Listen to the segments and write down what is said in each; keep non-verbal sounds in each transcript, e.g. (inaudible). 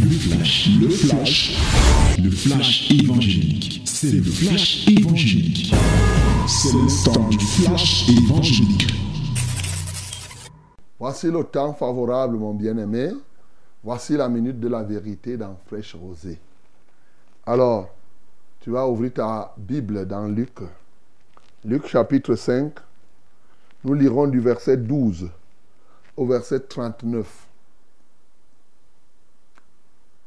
Le flash, le flash, le flash évangélique. C'est le flash évangélique. C'est le temps du flash évangélique. Voici le temps favorable, mon bien-aimé. Voici la minute de la vérité dans Fraîche Rosée. Alors, tu vas ouvrir ta Bible dans Luc. Luc chapitre 5. Nous lirons du verset 12 au verset 39.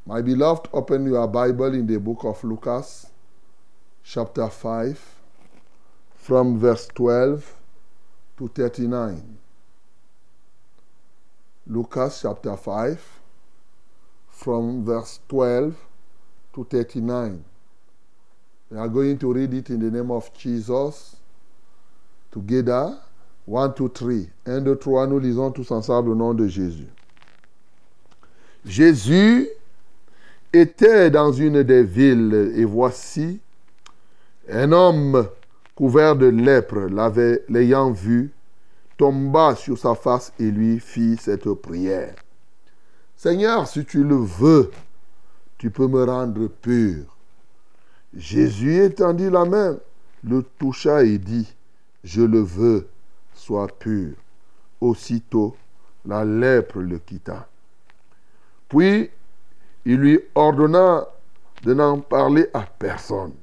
My beloved, open your Bible in the book of Lucas, chapter 5, from verse 12 to 39. Lucas chapter 5, from verse 12 to 39. We are going to read it in the name of Jesus together. 1, 2, 3. 1, 2, 3, nous lisons tous ensemble au nom de Jésus. Jésus était dans une des villes et voici un homme couvert de lèpre l'ayant vu tomba sur sa face et lui fit cette prière. Seigneur, si tu le veux, tu peux me rendre pur. Jésus étendit la main, le toucha et dit, je le veux, sois pur. Aussitôt, la lèpre le quitta. Puis, il lui ordonna de n'en parler à personne.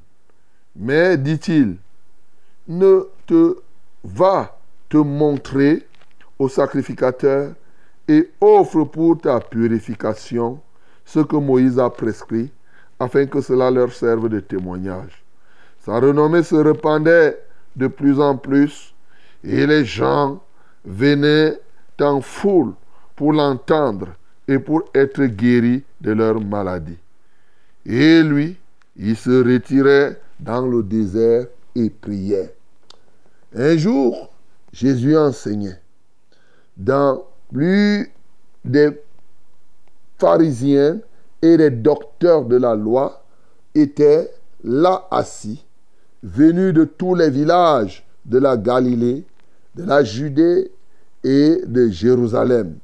Mais, dit-il, ne te va te montrer au sacrificateur et offre pour ta purification ce que Moïse a prescrit, afin que cela leur serve de témoignage. Sa renommée se répandait de plus en plus, et les gens venaient en foule pour l'entendre et pour être guéris de leur maladie. Et lui, il se retirait dans le désert et priait. Un jour, Jésus enseignait. Dans plus des pharisiens et des docteurs de la loi étaient là assis, venus de tous les villages de la Galilée, de la Judée et de Jérusalem.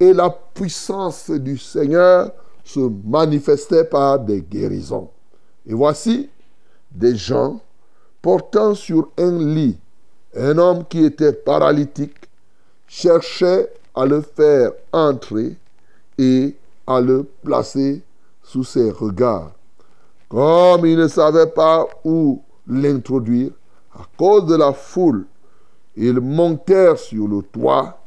Et la puissance du Seigneur se manifestait par des guérisons. Et voici des gens portant sur un lit un homme qui était paralytique, cherchaient à le faire entrer et à le placer sous ses regards. Comme ils ne savaient pas où l'introduire, à cause de la foule, ils montèrent sur le toit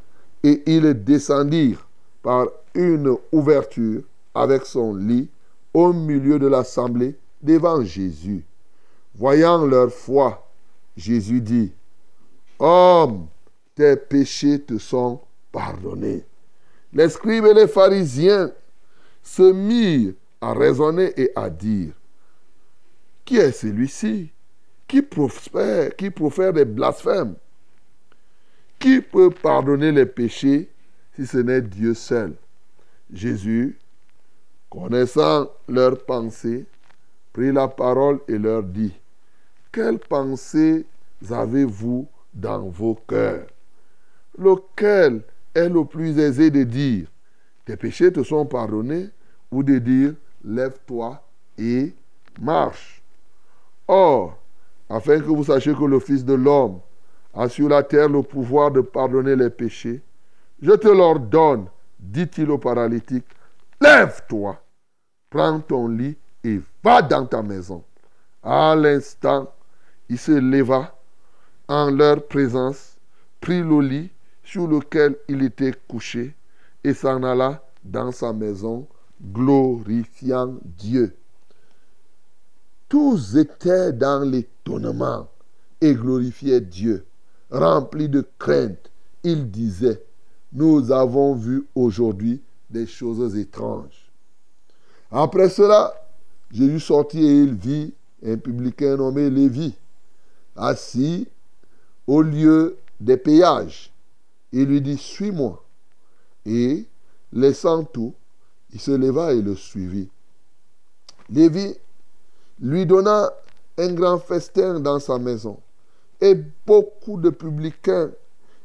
et ils descendirent par une ouverture avec son lit au milieu de l'assemblée devant Jésus. Voyant leur foi, Jésus dit, Homme, tes péchés te sont pardonnés. Les scribes et les pharisiens se mirent à raisonner et à dire, qui est celui-ci qui qui profère des blasphèmes? Qui peut pardonner les péchés si ce n'est Dieu seul? Jésus, connaissant leurs pensées, prit la parole et leur dit, quelles pensées avez-vous dans vos cœurs? Lequel est le plus aisé de dire, tes péchés te sont pardonnés, ou de dire, lève-toi et marche? Or, afin que vous sachiez que le Fils de l'homme a sur la terre le pouvoir de pardonner les péchés, je te l'ordonne, dit-il au paralytique, lève-toi, prends ton lit et va dans ta maison. À l'instant, il se leva en leur présence, prit le lit sur lequel il était couché et s'en alla dans sa maison, glorifiant Dieu. Tous étaient dans l'étonnement et glorifiaient Dieu. Remplis de crainte, ils disaient, nous avons vu aujourd'hui des choses étranges. Après cela, Jésus sortit et il vit un publicain nommé Lévi, assis au lieu des péages. Il lui dit, suis-moi. Et, laissant tout, il se leva et le suivit. Lévi lui donna un grand festin dans sa maison. Et beaucoup de publicains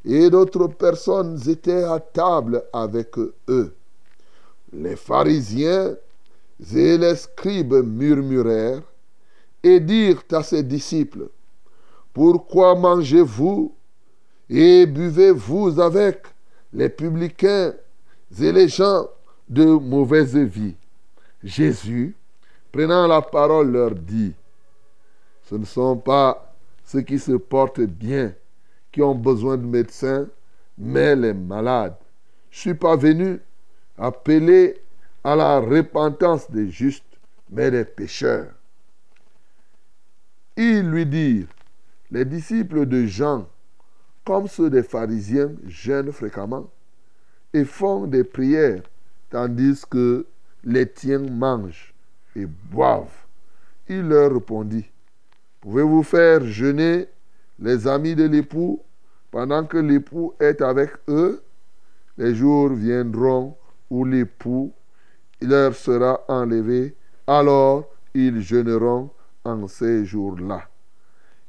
et d'autres personnes étaient à table avec eux. les pharisiens et les scribes murmurèrent et dirent à ses disciples, Pourquoi mangez-vous et buvez-vous avec les publicains et les gens de mauvaise vie? Jésus, prenant la parole, leur dit, Ce ne sont pas ceux qui se portent bien qui ont besoin de médecins, mais les malades. Je ne suis pas venu appeler à la repentance des justes, mais des pécheurs. Ils lui dirent, les disciples de Jean, comme ceux des pharisiens, jeûnent fréquemment et font des prières, tandis que les tiens mangent et boivent. Il leur répondit, pouvez-vous faire jeûner les amis de l'époux pendant que l'époux est avec eux? Les jours viendront où l'époux leur sera enlevé, alors ils jeûneront en ces jours-là.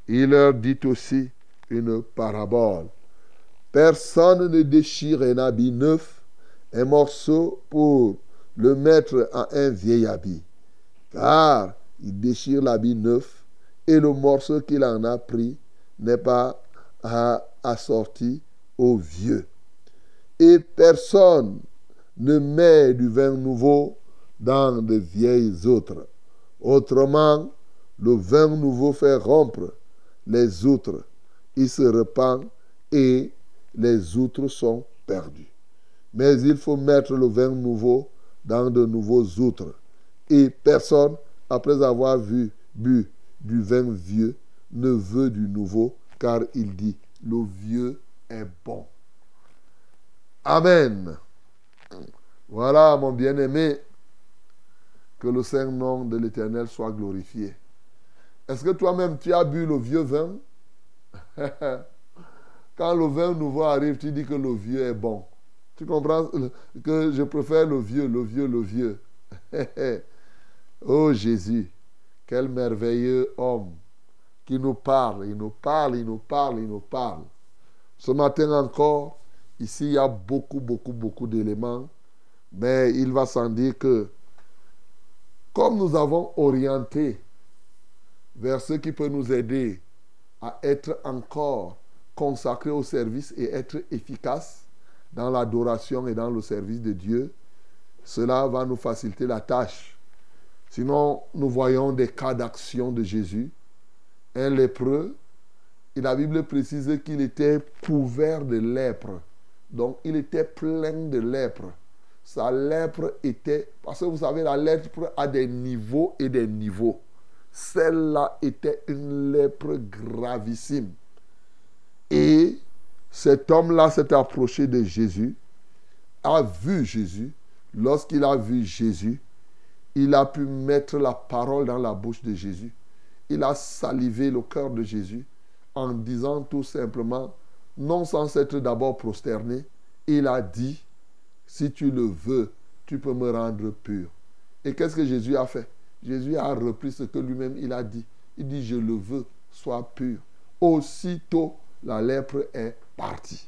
Il leur dit aussi une parabole. Personne ne déchire un habit neuf, un morceau pour le mettre à un vieil habit, car il déchire l'habit neuf et le morceau qu'il en a pris n'est pas assorti au vieux. Et personne ne met du vin nouveau dans de vieilles autres. Autrement, le vin nouveau fait rompre les outres. Il se repent et les outres sont perdus. Mais il faut mettre le vin nouveau dans de nouveaux outres. Et personne, après avoir vu, bu du vin vieux, ne veut du nouveau, car il dit, le vieux est bon. Amen. Voilà, mon bien-aimé, que le saint nom de l'Éternel soit glorifié. Est-ce que toi-même, tu as bu le vieux vin? (laughs) Quand le vin nouveau arrive, tu dis que le vieux est bon. Tu comprends? Que je préfère le vieux, le vieux, le vieux. (laughs) oh Jésus, quel merveilleux homme qui nous parle, il nous parle, il nous parle, il nous parle. Ce matin encore, ici, il y a beaucoup, beaucoup, beaucoup d'éléments, mais il va sans dire que comme nous avons orienté vers ce qui peut nous aider à être encore consacrés au service et être efficaces dans l'adoration et dans le service de Dieu, cela va nous faciliter la tâche. Sinon, nous voyons des cas d'action de Jésus. Un lépreux, et la Bible précise qu'il était couvert de lèpre. Donc, il était plein de lèpre. Sa lèpre était... Parce que vous savez, la lèpre a des niveaux et des niveaux. Celle-là était une lèpre gravissime. Et cet homme-là s'est approché de Jésus, a vu Jésus. Lorsqu'il a vu Jésus, il a pu mettre la parole dans la bouche de Jésus. Il a salivé le cœur de Jésus en disant tout simplement, non sans être d'abord prosterné, il a dit, si tu le veux, tu peux me rendre pur. Et qu'est-ce que Jésus a fait? Jésus a repris ce que lui-même il a dit. Il dit, je le veux, sois pur. Aussitôt, la lèpre est partie.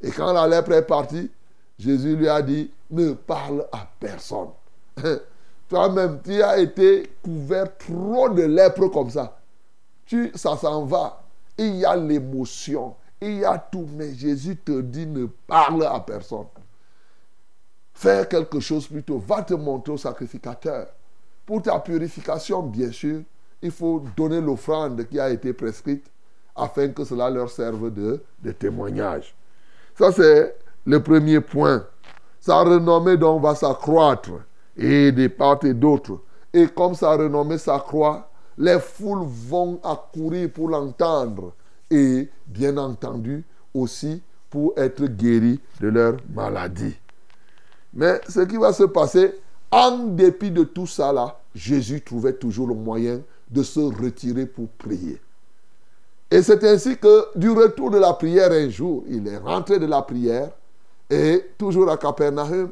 Et quand la lèpre est partie, Jésus lui a dit, ne parle à personne. (laughs) Toi-même, tu as été couvert trop de lèpre comme ça. Tu, ça s'en va. Il y a l'émotion. Il y a tout. Mais Jésus te dit, ne parle à personne. Fais quelque chose plutôt. Va te montrer au sacrificateur. Pour ta purification, bien sûr, il faut donner l'offrande qui a été prescrite afin que cela leur serve de, de témoignage. Ça, c'est le premier point. Sa renommée donc va s'accroître et des parts et d'autres. Et comme sa renommée s'accroît, les foules vont accourir pour l'entendre et bien entendu aussi pour être guéris de leur maladie. Mais ce qui va se passer, en dépit de tout ça là, Jésus trouvait toujours le moyen de se retirer pour prier. Et c'est ainsi que du retour de la prière un jour, il est rentré de la prière et toujours à Capernaum,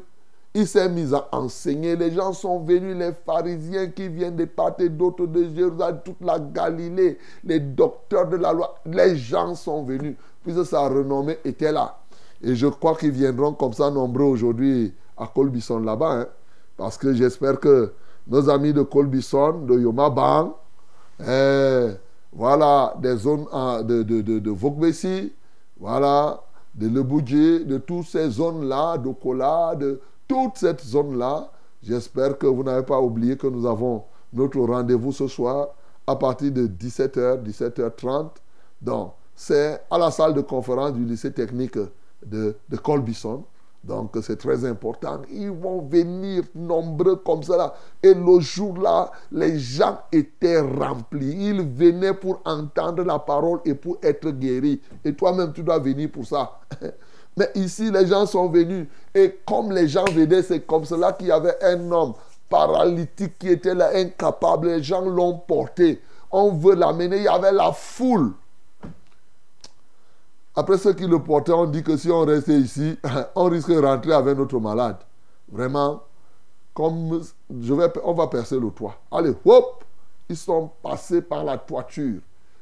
il s'est mis à enseigner. Les gens sont venus, les pharisiens qui viennent de part et d'autre de Jérusalem, toute la Galilée, les docteurs de la loi, les gens sont venus, puisque sa renommée était là. Et je crois qu'ils viendront comme ça nombreux aujourd'hui à Colbison là-bas. Hein. parce que j'espère que nos amis de Colbison, de Yomabang, eh, voilà, des zones ah, de, de, de, voilà, de Leboudjé, de toutes ces zones-là, de Kola, de toute cette zone-là. J'espère que vous n'avez pas oublié que nous avons notre rendez-vous ce soir à partir de 17h, 17h30. Donc, c'est à la salle de conférence du lycée technique de, de Colbison. Donc c'est très important. Ils vont venir nombreux comme cela. Et le jour-là, les gens étaient remplis. Ils venaient pour entendre la parole et pour être guéris. Et toi-même, tu dois venir pour ça. (laughs) Mais ici, les gens sont venus. Et comme les gens venaient, c'est comme cela qu'il y avait un homme paralytique qui était là, incapable. Les gens l'ont porté. On veut l'amener. Il y avait la foule. Après ceux qui le portaient, on dit que si on restait ici, (laughs) on risque de rentrer avec notre malade. Vraiment, comme je vais, on va percer le toit. Allez, hop, ils sont passés par la toiture.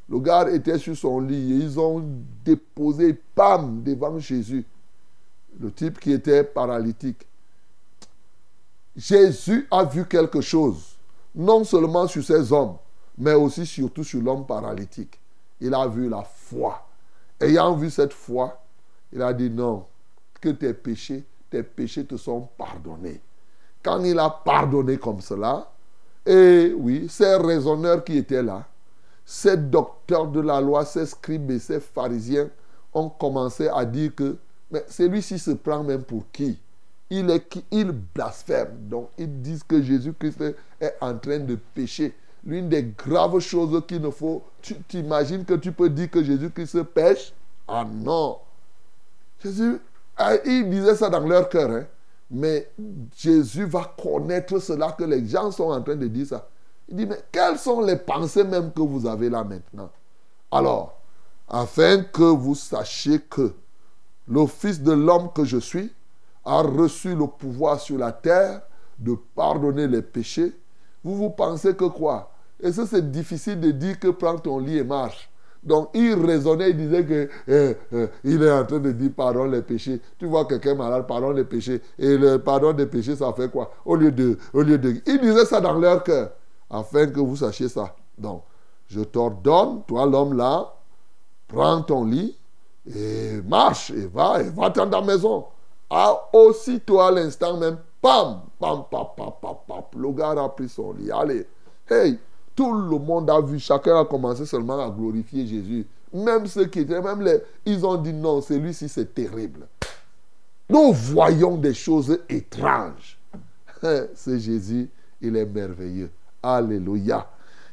Le gars était sur son lit et ils ont déposé, pam, devant Jésus. Le type qui était paralytique. Jésus a vu quelque chose, non seulement sur ces hommes, mais aussi surtout sur l'homme paralytique. Il a vu la foi. Ayant vu cette foi, il a dit non, que tes péchés, tes péchés te sont pardonnés. Quand il a pardonné comme cela, et oui, ces raisonneurs qui étaient là, ces docteurs de la loi, ces scribes et ces pharisiens ont commencé à dire que, mais celui-ci se prend même pour qui? Il, est qui? Il blasphème. Donc ils disent que Jésus-Christ est en train de pécher l'une des graves choses qu'il ne faut. Tu t'imagines que tu peux dire que Jésus-Christ pêche? Ah non Jésus, ah, il disait ça dans leur cœur. Hein. Mais Jésus va connaître cela que les gens sont en train de dire ça. Il dit, mais quelles sont les pensées même que vous avez là maintenant? Alors, afin que vous sachiez que le Fils de l'homme que je suis a reçu le pouvoir sur la terre de pardonner les péchés, vous vous pensez que quoi? Et ça, c'est difficile de dire que prends ton lit et marche. Donc, il raisonnait, il disait que eh, eh, il est en train de dire pardon les péchés. Tu vois quelqu'un malade, pardon les péchés. Et le pardon des péchés, ça fait quoi? Au lieu de. Au lieu de il disait ça dans leur cœur, afin que vous sachiez ça. Donc, je t'ordonne, toi l'homme là, prends ton lit et marche et va, et va dans ta maison. Ah, aussitôt à l'instant même, pam, pam, pam, pam, pam, pam, le gars a pris son lit. Allez, hey, tout le monde a vu, chacun a commencé seulement à glorifier Jésus. Même ceux qui étaient, même les, ils ont dit non, celui-ci c'est terrible. Nous voyons des choses étranges. (laughs) C'est Jésus, il est merveilleux. Alléluia.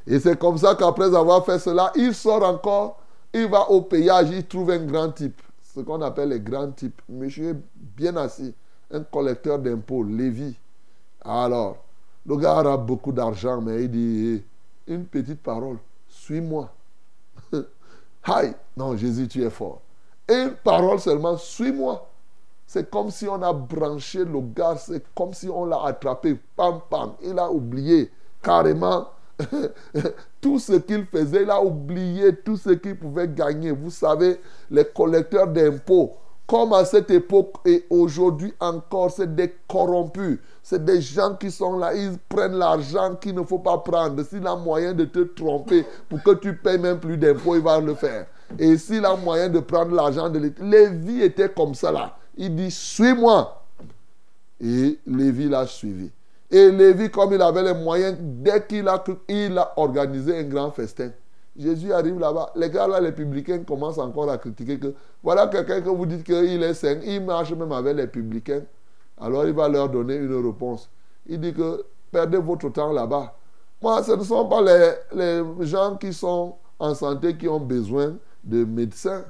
Et c'est comme ça qu'après avoir fait cela, il sort encore, il va au péage, il trouve un grand type, ce qu'on appelle les grands types. Monsieur bien assis, un collecteur d'impôts, Lévi. Alors, le gars a beaucoup d'argent, mais il dit, une petite parole. Suis-moi. (laughs) Aïe, non, Jésus, tu es fort. une parole seulement, suis-moi. C'est comme si on a branché le gars, c'est comme si on l'a attrapé. Pam, pam. Il a oublié carrément (laughs) tout ce qu'il faisait. Il a oublié tout ce qu'il pouvait gagner. Vous savez, les collecteurs d'impôts, comme à cette époque et aujourd'hui encore, c'est des corrompus. C'est des gens qui sont là, ils prennent l'argent qu'il ne faut pas prendre. S'il a moyen de te tromper pour que tu payes même plus d'impôts, il va le faire. Et s'il a moyen de prendre l'argent de l'État. Lévi était comme ça là. Il dit, suis-moi. Et Lévi l'a suivi. Et Lévi, comme il avait les moyens, dès qu'il a, il a organisé un grand festin. Jésus arrive là-bas. Les gars là, les publicains commencent encore à critiquer que voilà quelqu'un que vous dites qu'il est saint. Il marche même avec les publicains. Alors il va leur donner une réponse. Il dit que perdez votre temps là-bas. Moi, ce ne sont pas les, les, gens qui sont en santé qui ont besoin de médecins.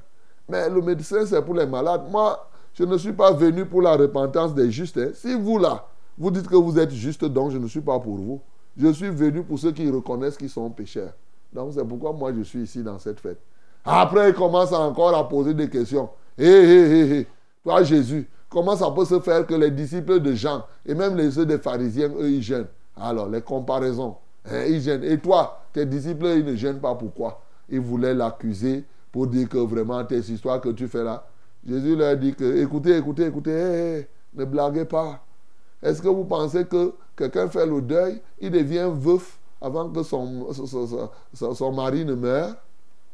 Mais le médecin, c'est pour les malades. Moi, je ne suis pas venu pour la repentance des justes. Hein. Si vous là, vous dites que vous êtes juste, donc je ne suis pas pour vous. Je suis venu pour ceux qui reconnaissent qu'ils sont pécheurs. Donc c'est pourquoi moi je suis ici dans cette fête. Après, il commence encore à poser des questions. Hé, hé, hé, hé, toi Jésus, comment ça peut se faire que les disciples de Jean et même les ceux des pharisiens, eux, ils gênent? Alors, les comparaisons, hein, ils gênent. Et toi, tes disciples, ils ne gênent pas. Pourquoi? Ils voulaient l'accuser pour dire que vraiment, tes histoires que tu fais là. Jésus leur dit que, écoutez, écoutez, écoutez, ne blaguez pas. Est-ce que vous pensez que quelqu'un fait le deuil, il devient veuf avant que son, son, mari ne meure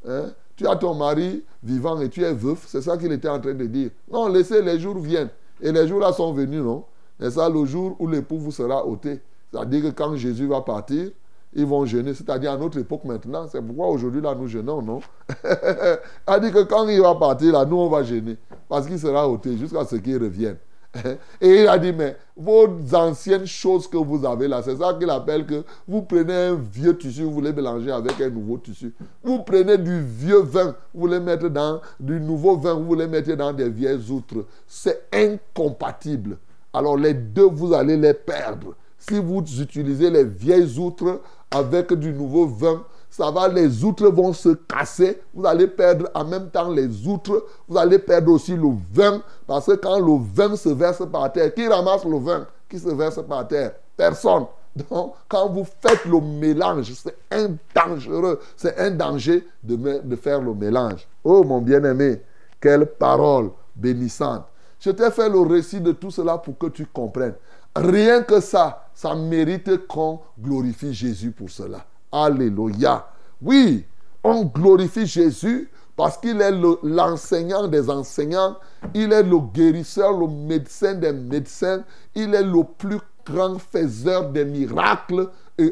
hein? Tu as ton mari vivant et tu es veuf, c'est ça qu'il était en train de dire. Non, laissez les jours viennent. Et les jours là sont venus, non? C'est ça le jour où l'époux vous sera ôté. C'est-à-dire que quand Jésus va partir, ils vont jeûner. C'est-à-dire à notre époque maintenant. C'est pourquoi aujourd'hui, là, nous jeûnons, non? (laughs) Dit que quand il va partir, là, nous, on va jeûner. Parce qu'il sera ôté jusqu'à ce qu'il revienne. (laughs) Et il a dit, mais vos anciennes choses que vous avez là, c'est ça qu'il appelle que vous prenez un vieux tissu, vous voulez mélanger avec un nouveau tissu. Vous prenez du vieux vin, vous voulez mettre dans du nouveau vin, vous voulez mettre dans des vieilles outres. C'est incompatible. Alors les deux, vous allez les perdre. Si vous utilisez les vieilles outres avec du nouveau vin, ça va, les outres vont se casser. Vous allez perdre en même temps les outres. Vous allez perdre aussi le vin. Parce que quand le vin se verse par terre, qui ramasse le vin qui se verse par terre? Personne. Donc, quand vous faites le mélange, c'est un dangereux, c'est un danger de, de faire le mélange. Oh mon bien-aimé, quelle parole bénissante. Je t'ai fait le récit de tout cela pour que tu comprennes. Rien que ça, ça mérite qu'on glorifie Jésus pour cela. Alléluia. Oui, on glorifie Jésus parce qu'il est l'enseignant des enseignants, il est le guérisseur, le médecin des médecins, il est le plus grand faiseur des miracles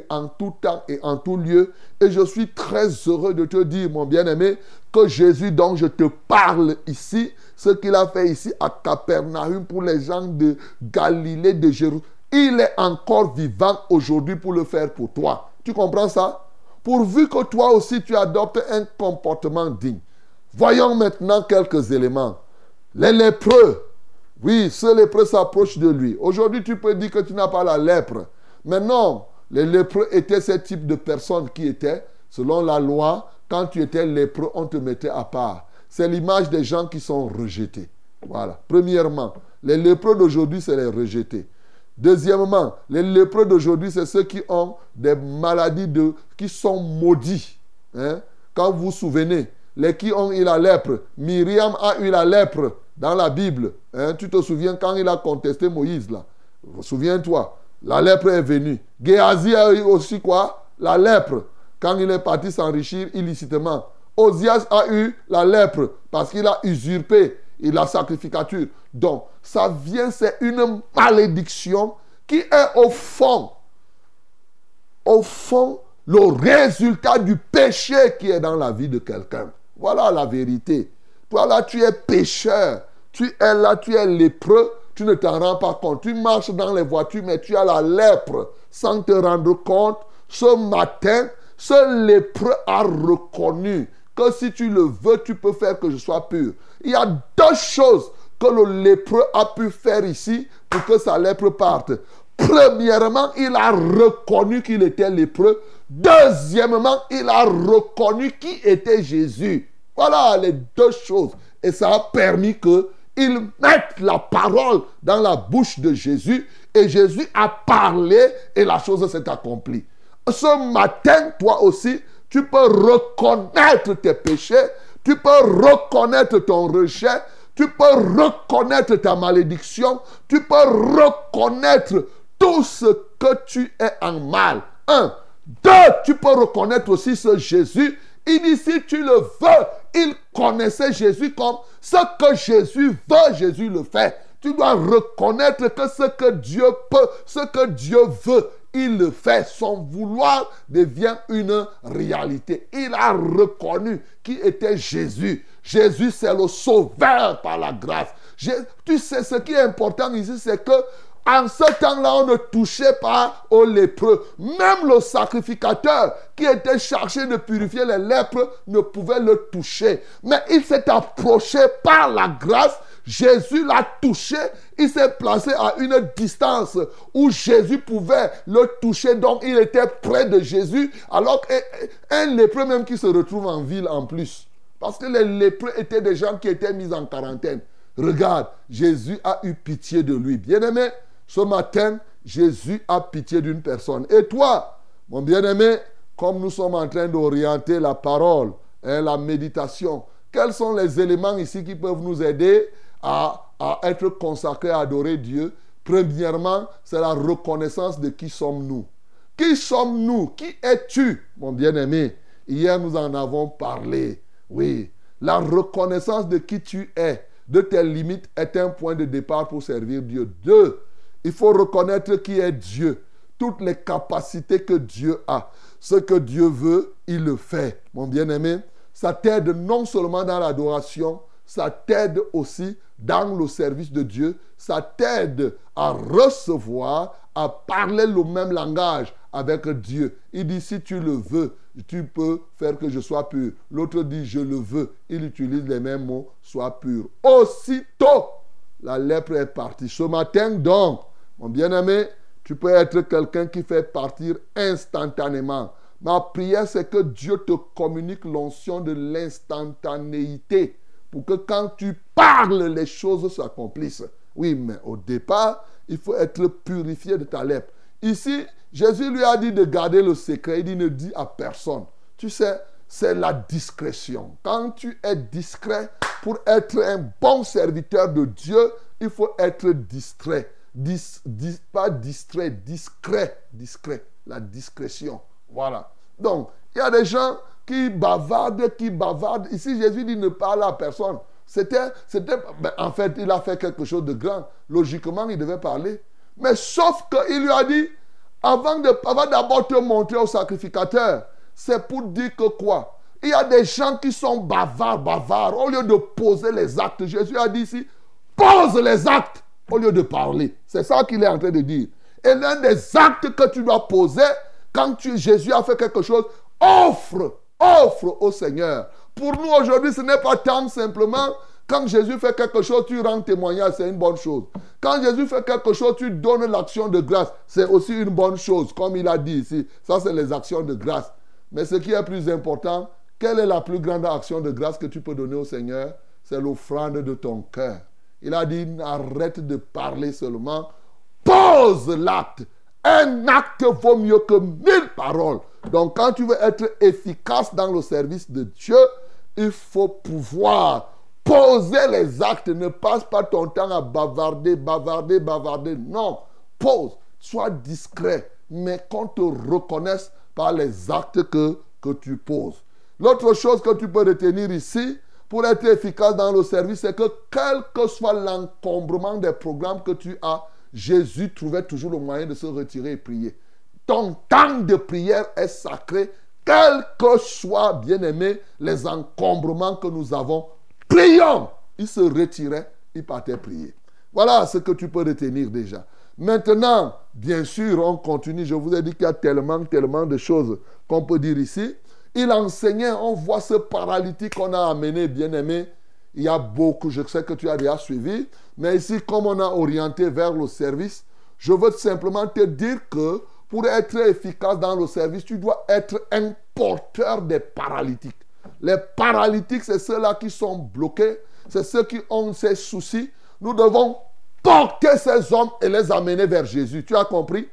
en tout temps et en tout lieu. Et je suis très heureux de te dire, mon bien-aimé, que Jésus dont je te parle ici, ce qu'il a fait ici à Capernaum pour les gens de Galilée, de Jérusalem, il est encore vivant aujourd'hui pour le faire pour toi. Tu comprends ça? Pourvu que toi aussi tu adoptes un comportement digne. Voyons maintenant quelques éléments. Les lépreux. Oui, ce lépreux s'approche de lui. Aujourd'hui, tu peux dire que tu n'as pas la lèpre. Mais non, les lépreux étaient ce type de personnes qui étaient, selon la loi, quand tu étais lépreux, on te mettait à part. C'est l'image des gens qui sont rejetés. Voilà. Premièrement, les lépreux d'aujourd'hui, c'est les rejetés. Deuxièmement, les lépreux d'aujourd'hui, c'est ceux qui ont des maladies qui sont maudits. Hein? Quand vous vous souvenez, les qui ont eu la lèpre, Myriam a eu la lèpre dans la Bible. Hein? Tu te souviens quand il a contesté Moïse là? Souviens-toi, la lèpre est venue. Géasi a eu aussi quoi? La lèpre. Quand il est parti s'enrichir illicitement. Osias a eu la lèpre parce qu'il a usurpé et la sacrificature. Donc, ça vient, c'est une malédiction qui est au fond, au fond, le résultat du péché qui est dans la vie de quelqu'un. Voilà la vérité. Toi là, tu es pécheur. Tu es là, tu es lépreux. Tu ne t'en rends pas compte. Tu marches dans les voitures, mais tu as la lèpre sans te rendre compte. Ce matin, ce lépreux a reconnu que si tu le veux, tu peux faire que je sois pur. Il y a deux choses que le lépreux a pu faire ici pour que sa lèpre parte. Premièrement, il a reconnu qu'il était lépreux. Deuxièmement, il a reconnu qui était Jésus. Voilà les deux choses. Et ça a permis qu'il mette la parole dans la bouche de Jésus. Et Jésus a parlé et la chose s'est accomplie. Ce matin, toi aussi, tu peux reconnaître tes péchés, tu peux reconnaître ton rejet, tu peux reconnaître ta malédiction, tu peux reconnaître tout ce que tu es en mal. Un. Deux, tu peux reconnaître aussi ce Jésus. Il dit, si tu le veux, il connaissait Jésus comme ce que Jésus veut, Jésus le fait. Tu dois reconnaître que ce que Dieu peut, ce que Dieu veut, il le fait. Son vouloir devient une réalité. Il a reconnu qui était Jésus. Jésus, c'est le sauveur par la grâce. tu sais, ce qui est important ici, c'est que en ce temps-là, on ne touchait pas aux lépreux. Même le sacrificateur qui était chargé de purifier les lèpres ne pouvait le toucher. Mais il s'est approché par la grâce. Jésus l'a touché. Il s'est placé à une distance où Jésus pouvait le toucher. Donc, il était près de Jésus. Alors qu'un lépreux même qui se retrouve en ville en plus. Parce que les lépreux étaient des gens qui étaient mis en quarantaine. Regarde, Jésus a eu pitié de lui. Bien-aimé, ce matin, Jésus a pitié d'une personne. Et toi, mon bien-aimé, comme nous sommes en train d'orienter la parole, la méditation, quels sont les éléments ici qui peuvent nous aider à, être consacrés à adorer Dieu Premièrement, c'est la reconnaissance de qui sommes-nous. Qui sommes-nous? Qui es-tu, mon bien-aimé? Hier, nous en avons parlé. Oui, la reconnaissance de qui tu es, de tes limites, est un point de départ pour servir Dieu. Deux, il faut reconnaître qui est Dieu, toutes les capacités que Dieu a. Ce que Dieu veut, il le fait. Mon bien-aimé, ça t'aide non seulement dans l'adoration, ça t'aide aussi dans le service de Dieu, ça t'aide à recevoir, à parler le même langage avec Dieu. Il dit, si tu le veux, tu peux faire que je sois pur. L'autre dit, je le veux. Il utilise les mêmes mots, sois pur. Aussitôt, la lèpre est partie. Ce matin, donc, mon bien-aimé, tu peux être quelqu'un qui fait partir instantanément. Ma prière, c'est que Dieu te communique l'onction de l'instantanéité pour que quand tu parles, les choses s'accomplissent. Oui, mais au départ, il faut être purifié de ta lèpre. Ici, Jésus lui a dit de garder le secret. Il dit ne dis à personne. Tu sais, c'est la discrétion. Quand tu es discret, pour être un bon serviteur de Dieu, il faut être distrait. pas distrait, discret. Discret. La discrétion. Voilà. Donc, il y a des gens qui bavardent, qui bavardent. Ici, Jésus dit ne parle à personne. C'était, c'était, ben, en fait, il a fait quelque chose de grand. Logiquement, il devait parler. Mais sauf qu'il lui a dit, avant, de, avant d'abord te montrer au sacrificateur, c'est pour dire que quoi? Il y a des gens qui sont bavards, bavards. Au lieu de poser les actes, Jésus a dit ici, pose les actes au lieu de parler. C'est ça qu'il est en train de dire. Et l'un des actes que tu dois poser, quand tu, Jésus a fait quelque chose, offre, offre au Seigneur. Pour nous aujourd'hui, ce n'est pas tant simplement quand Jésus fait quelque chose, tu rends témoignage, c'est une bonne chose. Quand Jésus fait quelque chose, tu donnes l'action de grâce, c'est aussi une bonne chose, comme il a dit ici. Ça, c'est les actions de grâce. Mais ce qui est plus important, quelle est la plus grande action de grâce que tu peux donner au Seigneur? C'est l'offrande de ton cœur. Il a dit, arrête de parler seulement, pose l'acte. Un acte vaut mieux que mille paroles. Donc quand tu veux être efficace dans le service de Dieu, il faut pouvoir poser les actes. Ne passe pas ton temps à bavarder, bavarder, bavarder. Non, pose. Sois discret, mais qu'on te reconnaisse par les actes que, que tu poses. L'autre chose que tu peux retenir ici, pour être efficace dans le service, c'est que quel que soit l'encombrement des programmes que tu as, Jésus trouvait toujours le moyen de se retirer et prier. Ton temps de prière est sacré, quel que soient, bien aimé, les encombrements que nous avons. Prions Il se retirait, il partait prier. Voilà ce que tu peux retenir déjà. Maintenant, bien sûr, on continue. Je vous ai dit qu'il y a tellement, tellement de choses qu'on peut dire ici. Il enseignait, on voit ce paralytique qu'on a amené, bien aimé, il y a beaucoup, je sais que tu as déjà suivi, mais ici, comme on a orienté vers le service, je veux simplement te dire que pour être efficace dans le service, tu dois être un porteur des paralytiques. Les paralytiques, c'est ceux-là qui sont bloqués, c'est ceux qui ont ces soucis. Nous devons porter ces hommes et les amener vers Jésus. Tu as compris?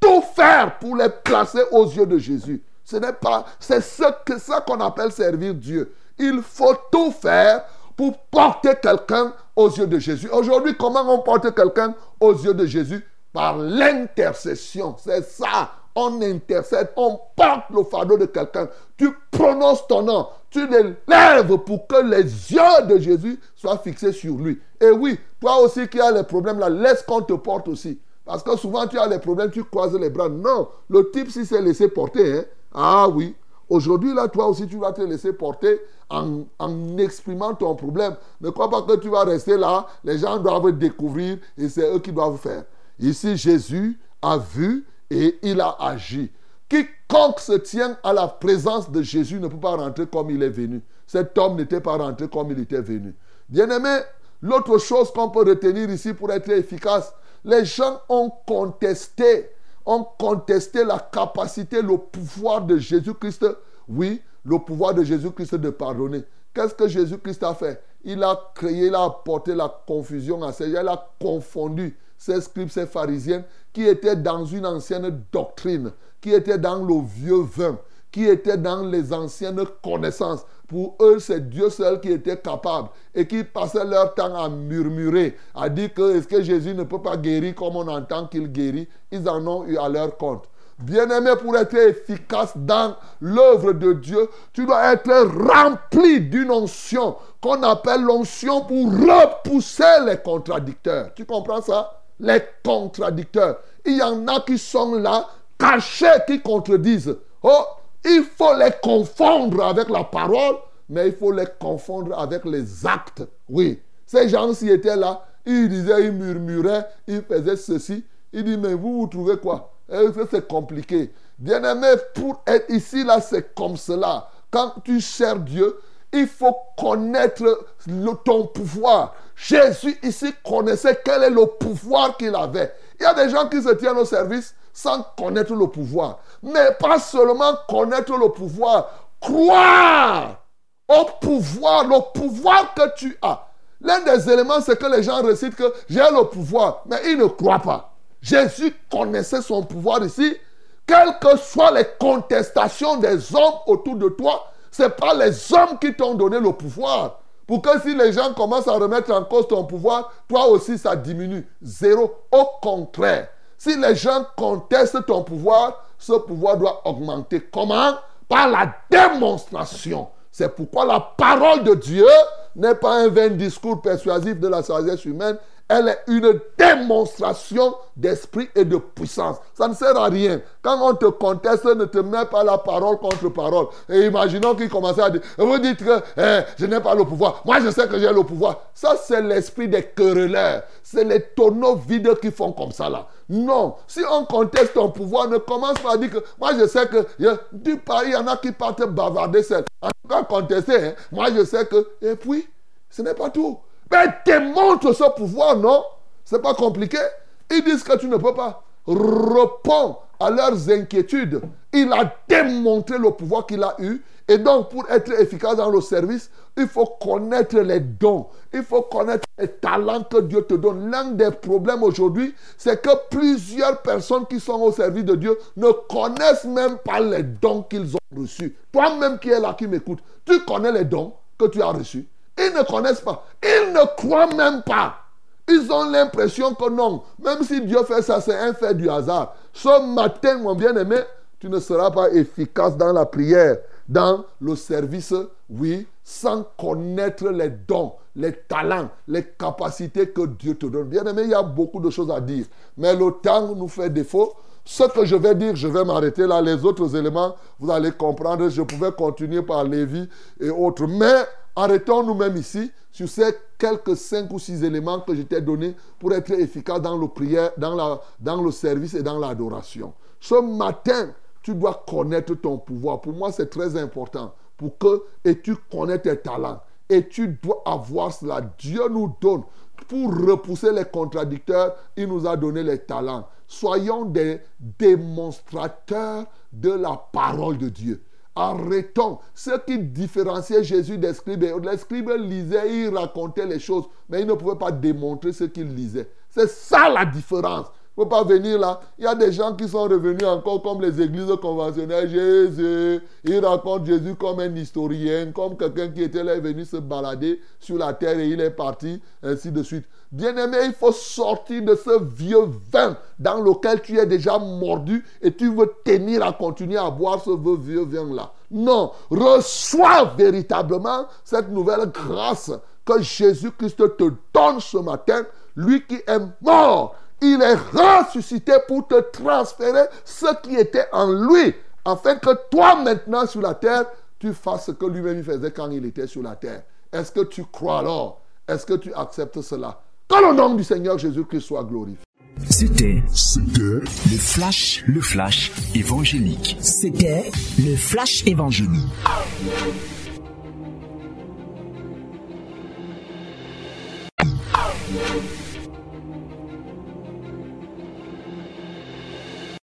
Tout faire pour les placer aux yeux de Jésus. Ce n'est pas, c'est ce que ça qu'on appelle servir Dieu. Il faut tout faire pour porter quelqu'un aux yeux de Jésus. Aujourd'hui, comment on porte quelqu'un aux yeux de Jésus? Par l'intercession. C'est ça. On intercède, on porte le fardeau de quelqu'un. Tu prononces ton nom, tu l'élèves pour que les yeux de Jésus soient fixés sur lui. Et oui, toi aussi qui as les problèmes là, laisse qu'on te porte aussi. Parce que souvent tu as les problèmes, tu croises les bras. Non, le type si s'est laissé porter, hein, ah oui, Aujourd'hui, là, toi aussi, tu vas te laisser porter en, exprimant ton problème. Ne crois pas que tu vas rester là. Les gens doivent découvrir et c'est eux qui doivent faire. Ici, Jésus a vu et il a agi. Quiconque se tient à la présence de Jésus ne peut pas rentrer comme il est venu. Cet homme n'était pas rentré comme il était venu. Bien-aimé, l'autre chose qu'on peut retenir ici pour être efficace, les gens ont contesté ont contesté la capacité, le pouvoir de Jésus-Christ. Oui, le pouvoir de Jésus-Christ de pardonner. Qu'est-ce que Jésus-Christ a fait? Il a créé, il a apporté la confusion à ces gens, il a confondu ces scribes, ces pharisiens qui étaient dans une ancienne doctrine, qui étaient dans le vieux vin, qui étaient dans les anciennes connaissances. Pour eux, c'est Dieu seul qui était capable et qui passaient leur temps à murmurer, à dire que est-ce que Jésus ne peut pas guérir comme on entend qu'il guérit? Ils en ont eu à leur compte. Bien-aimé, pour être efficace dans l'œuvre de Dieu, tu dois être rempli d'une onction qu'on appelle l'onction pour repousser les contradicteurs. Tu comprends ça? Les contradicteurs. Il y en a qui sont là, cachés, qui contredisent. Oh, il faut les confondre avec la parole, mais il faut les confondre avec les actes. Oui, ces gens-ci étaient là, ils disaient, ils murmuraient, ils faisaient ceci. Il dit, mais vous, vous trouvez quoi? C'est compliqué. Bien-aimé, pour être ici, là, c'est comme cela. Quand tu sers Dieu, il faut connaître ton pouvoir. Jésus ici connaissait quel est le pouvoir qu'il avait. Il y a des gens qui se tiennent au service sans connaître le pouvoir. Mais pas seulement connaître le pouvoir, croire au pouvoir, le pouvoir que tu as. L'un des éléments, c'est que les gens récitent que j'ai le pouvoir, mais ils ne croient pas. Jésus connaissait son pouvoir ici. Quelles que soient les contestations des hommes autour de toi, ce n'est pas les hommes qui t'ont donné le pouvoir. Pour que si les gens commencent à remettre en cause ton pouvoir, toi aussi ça diminue. Zéro. Au contraire, si les gens contestent ton pouvoir, ce pouvoir doit augmenter. Comment? Par la démonstration. C'est pourquoi la parole de Dieu n'est pas un vain discours persuasif de la sagesse humaine, elle est une démonstration d'esprit et de puissance. Ça ne sert à rien. Quand on te conteste, ne te mets pas la parole contre parole. Et imaginons qu'il commence à dire, vous dites que eh, je n'ai pas le pouvoir. Moi, je sais que j'ai le pouvoir. Ça, c'est l'esprit des querelleurs. C'est les tonneaux vides qui font comme ça là. Non. Si on conteste ton pouvoir, ne commence pas à dire que moi, je sais que du pays, il y en a qui partent bavarder seul. En tout cas, contester. Hein. Moi, je sais que... Et puis, ce n'est pas tout. Mais démontre ce pouvoir, non C'est pas compliqué. Ils disent que tu ne peux pas. Réponds à leurs inquiétudes. Il a démontré le pouvoir qu'il a eu. Et donc, pour être efficace dans le service, il faut connaître les dons. Il faut connaître les talents que Dieu te donne. L'un des problèmes aujourd'hui, c'est que plusieurs personnes qui sont au service de Dieu ne connaissent même pas les dons qu'ils ont reçus. Toi-même qui es là, qui m'écoute, tu connais les dons que tu as reçus. Ils ne connaissent pas. Ils ne croient même pas. Ils ont l'impression que non. Même si Dieu fait ça, c'est un fait du hasard. Ce matin, mon bien-aimé, tu ne seras pas efficace dans la prière, dans le service, oui, sans connaître les dons, les talents, les capacités que Dieu te donne. Bien-aimé, il y a beaucoup de choses à dire. Mais le temps nous fait défaut. Ce que je vais dire, je vais m'arrêter là. Les autres éléments, vous allez comprendre. Je pouvais continuer par Lévi et autres. Mais Arrêtons-nous même ici sur ces quelques cinq ou six éléments que je t'ai donnés pour être efficace dans le prière, dans, la, dans le service et dans l'adoration. Ce matin, tu dois connaître ton pouvoir. Pour moi, c'est très important. Pour que, et tu connais tes talents. Et tu dois avoir cela. Dieu nous donne. Pour repousser les contradicteurs, il nous a donné les talents. Soyons des démonstrateurs de la parole de Dieu. Arrêtons. Ce qui différenciait Jésus des scribes, les scribes lisaient, ils racontaient les choses, mais ils ne pouvaient pas démontrer ce qu'ils lisaient. C'est ça la différence. Il ne faut pas venir là. Il y a des gens qui sont revenus encore comme les églises conventionnelles. Jésus, ils racontent Jésus comme un historien, comme quelqu'un qui était là venu se balader sur la terre et il est parti, ainsi de suite. Bien-aimé, il faut sortir de ce vieux vin dans lequel tu es déjà mordu et tu veux tenir à continuer à boire ce vieux vin-là. Non, reçois véritablement cette nouvelle grâce que Jésus-Christ te donne ce matin, lui qui est mort. Il est ressuscité pour te transférer ce qui était en lui, afin que toi maintenant sur la terre, tu fasses ce que lui-même faisait quand il était sur la terre. Est-ce que tu crois alors? Est-ce que tu acceptes cela? Que le nom du Seigneur Jésus-Christ soit glorifié. C'était le flash, le flash évangélique. C'était le flash évangélique.